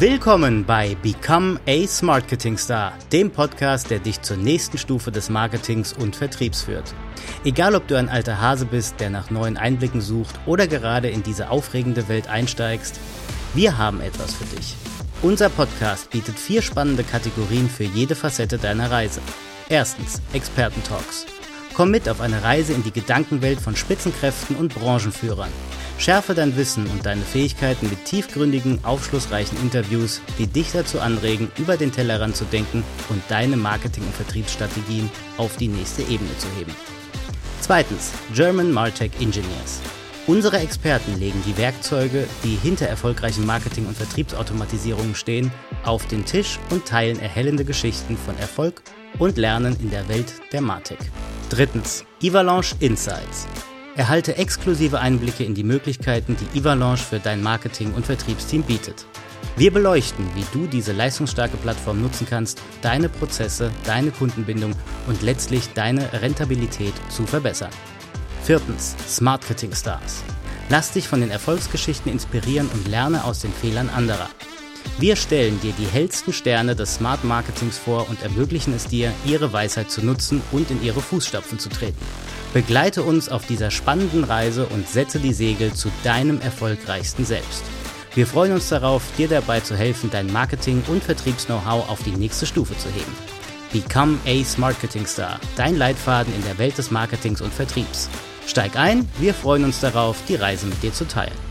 Willkommen bei Become a Smartketing Star, dem Podcast, der dich zur nächsten Stufe des Marketings und Vertriebs führt. Egal, ob du ein alter Hase bist, der nach neuen Einblicken sucht oder gerade in diese aufregende Welt einsteigst, wir haben etwas für dich. Unser Podcast bietet vier spannende Kategorien für jede Facette deiner Reise. Erstens Expertentalks. Komm mit auf eine Reise in die Gedankenwelt von Spitzenkräften und Branchenführern. Schärfe dein Wissen und deine Fähigkeiten mit tiefgründigen, aufschlussreichen Interviews, die dich dazu anregen, über den Tellerrand zu denken und deine Marketing- und Vertriebsstrategien auf die nächste Ebene zu heben. Zweitens, German Martech Engineers. Unsere Experten legen die Werkzeuge, die hinter erfolgreichen Marketing- und Vertriebsautomatisierungen stehen, auf den Tisch und teilen erhellende Geschichten von Erfolg und Lernen in der Welt der Martech. Drittens, Evalanche Insights. Erhalte exklusive Einblicke in die Möglichkeiten, die Evalanche für dein Marketing- und Vertriebsteam bietet. Wir beleuchten, wie du diese leistungsstarke Plattform nutzen kannst, deine Prozesse, deine Kundenbindung und letztlich deine Rentabilität zu verbessern. Viertens, Smart Marketing Stars. Lass dich von den Erfolgsgeschichten inspirieren und lerne aus den Fehlern anderer. Wir stellen dir die hellsten Sterne des Smart Marketings vor und ermöglichen es dir, ihre Weisheit zu nutzen und in ihre Fußstapfen zu treten. Begleite uns auf dieser spannenden Reise und setze die Segel zu deinem erfolgreichsten Selbst. Wir freuen uns darauf, dir dabei zu helfen, dein Marketing- und Vertriebs-Know-how auf die nächste Stufe zu heben. Become Ace Marketing Star, dein Leitfaden in der Welt des Marketings und Vertriebs. Steig ein, wir freuen uns darauf, die Reise mit dir zu teilen.